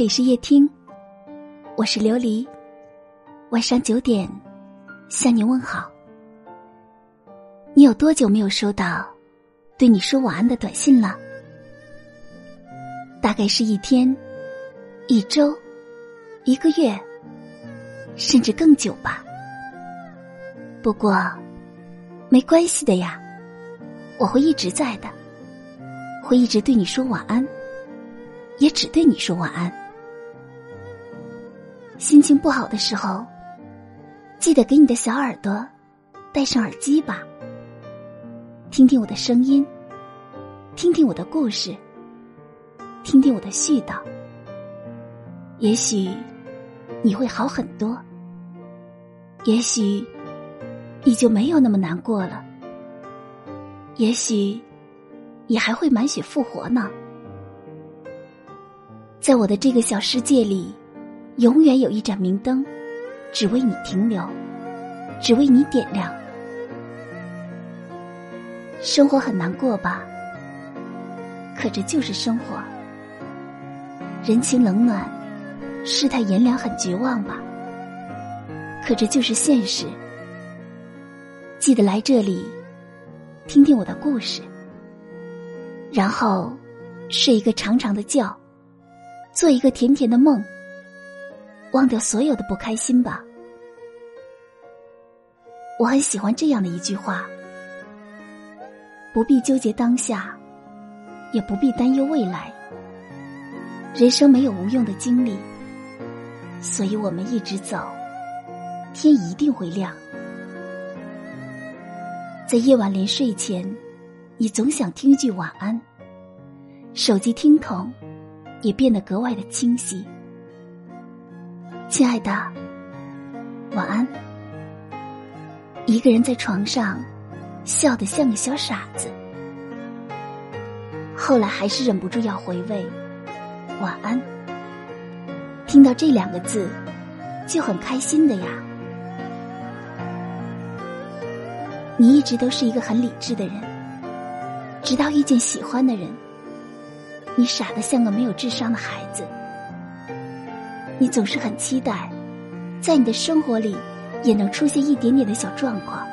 这里是夜听，我是琉璃。晚上九点向你问好。你有多久没有收到对你说晚安的短信了？大概是一天、一周、一个月，甚至更久吧。不过没关系的呀，我会一直在的，会一直对你说晚安。也只对你说晚安。心情不好的时候，记得给你的小耳朵戴上耳机吧，听听我的声音，听听我的故事，听听我的絮叨。也许你会好很多，也许你就没有那么难过了，也许你还会满血复活呢。在我的这个小世界里，永远有一盏明灯，只为你停留，只为你点亮。生活很难过吧？可这就是生活。人情冷暖，世态炎凉，很绝望吧？可这就是现实。记得来这里，听听我的故事，然后睡一个长长的觉。做一个甜甜的梦，忘掉所有的不开心吧。我很喜欢这样的一句话：不必纠结当下，也不必担忧未来。人生没有无用的经历，所以我们一直走，天一定会亮。在夜晚临睡前，你总想听一句晚安，手机听筒。也变得格外的清晰，亲爱的，晚安。一个人在床上笑得像个小傻子，后来还是忍不住要回味晚安。听到这两个字就很开心的呀。你一直都是一个很理智的人，直到遇见喜欢的人。你傻得像个没有智商的孩子，你总是很期待，在你的生活里也能出现一点点的小状况，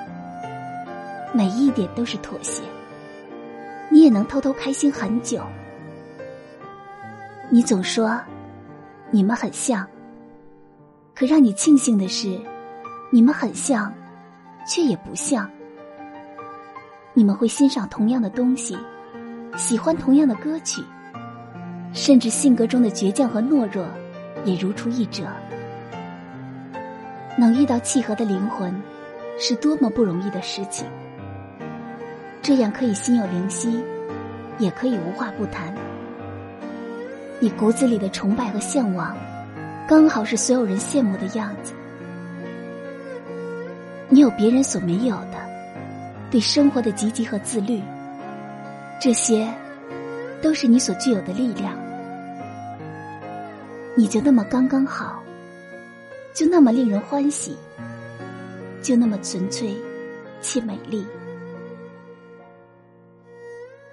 每一点都是妥协，你也能偷偷开心很久。你总说你们很像，可让你庆幸的是，你们很像，却也不像。你们会欣赏同样的东西，喜欢同样的歌曲。甚至性格中的倔强和懦弱，也如出一辙。能遇到契合的灵魂，是多么不容易的事情。这样可以心有灵犀，也可以无话不谈。你骨子里的崇拜和向往，刚好是所有人羡慕的样子。你有别人所没有的，对生活的积极和自律，这些，都是你所具有的力量。你就那么刚刚好，就那么令人欢喜，就那么纯粹且美丽。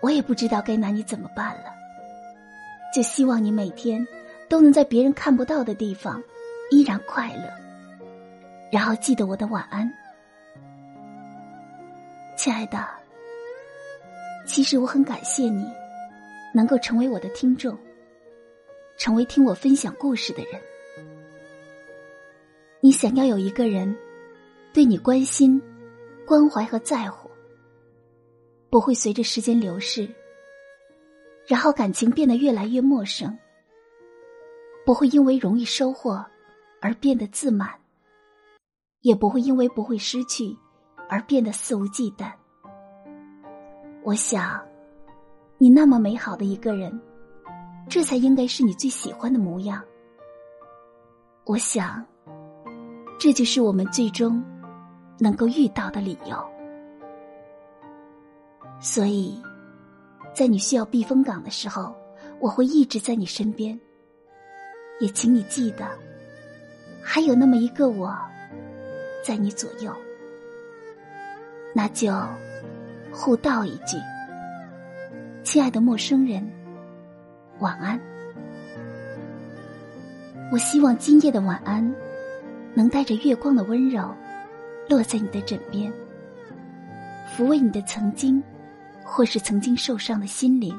我也不知道该拿你怎么办了，就希望你每天都能在别人看不到的地方依然快乐，然后记得我的晚安，亲爱的。其实我很感谢你，能够成为我的听众。成为听我分享故事的人，你想要有一个人对你关心、关怀和在乎，不会随着时间流逝，然后感情变得越来越陌生，不会因为容易收获而变得自满，也不会因为不会失去而变得肆无忌惮。我想，你那么美好的一个人。这才应该是你最喜欢的模样。我想，这就是我们最终能够遇到的理由。所以，在你需要避风港的时候，我会一直在你身边。也请你记得，还有那么一个我，在你左右。那就互道一句：“亲爱的陌生人。”晚安。我希望今夜的晚安，能带着月光的温柔，落在你的枕边，抚慰你的曾经，或是曾经受伤的心灵，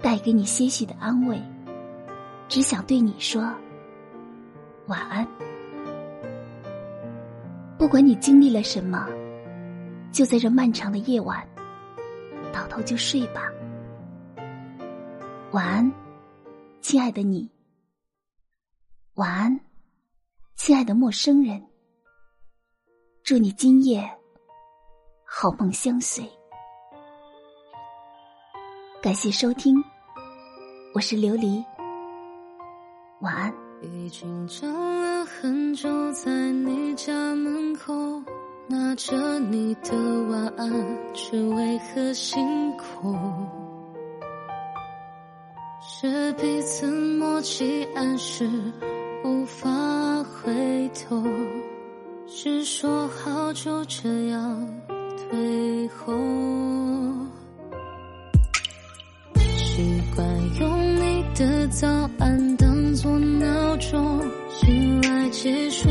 带给你些许的安慰。只想对你说晚安。不管你经历了什么，就在这漫长的夜晚，倒头就睡吧。晚安，亲爱的你。晚安，亲爱的陌生人。祝你今夜好梦相随。感谢收听，我是琉璃。晚安。已经找了很久，在你家门口拿着你的晚安，却为何辛苦？是彼此默契暗示。无法回头，是说好就这样退后。习惯用你的早安当作闹钟，醒来结束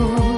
住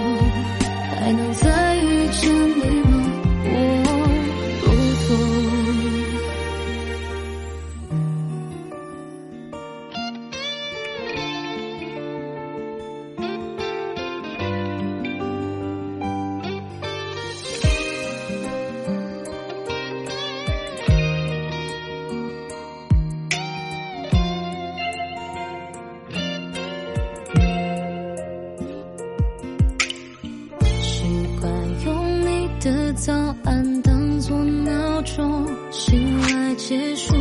中，醒来结束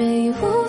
世界开始了转动，却已无。